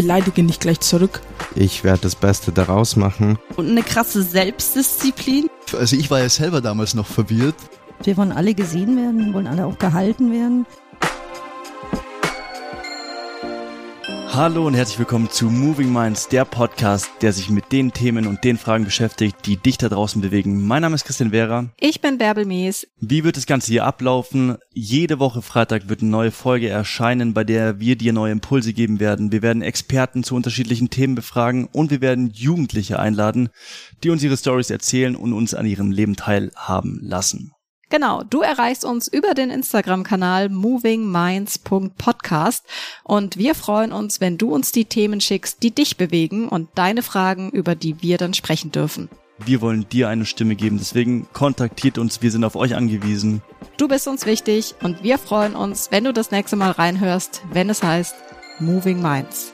beleidige nicht gleich zurück. Ich werde das Beste daraus machen. Und eine krasse Selbstdisziplin. Also ich war ja selber damals noch verwirrt. Wir wollen alle gesehen werden, wollen alle auch gehalten werden. Hallo und herzlich willkommen zu Moving Minds, der Podcast, der sich mit den Themen und den Fragen beschäftigt, die dich da draußen bewegen. Mein Name ist Christian Vera. Ich bin Bärbel Mees. Wie wird das Ganze hier ablaufen? Jede Woche Freitag wird eine neue Folge erscheinen, bei der wir dir neue Impulse geben werden. Wir werden Experten zu unterschiedlichen Themen befragen und wir werden Jugendliche einladen, die uns ihre Stories erzählen und uns an ihrem Leben teilhaben lassen. Genau, du erreichst uns über den Instagram-Kanal movingminds.podcast und wir freuen uns, wenn du uns die Themen schickst, die dich bewegen und deine Fragen, über die wir dann sprechen dürfen. Wir wollen dir eine Stimme geben, deswegen kontaktiert uns, wir sind auf euch angewiesen. Du bist uns wichtig und wir freuen uns, wenn du das nächste Mal reinhörst, wenn es heißt Moving Minds.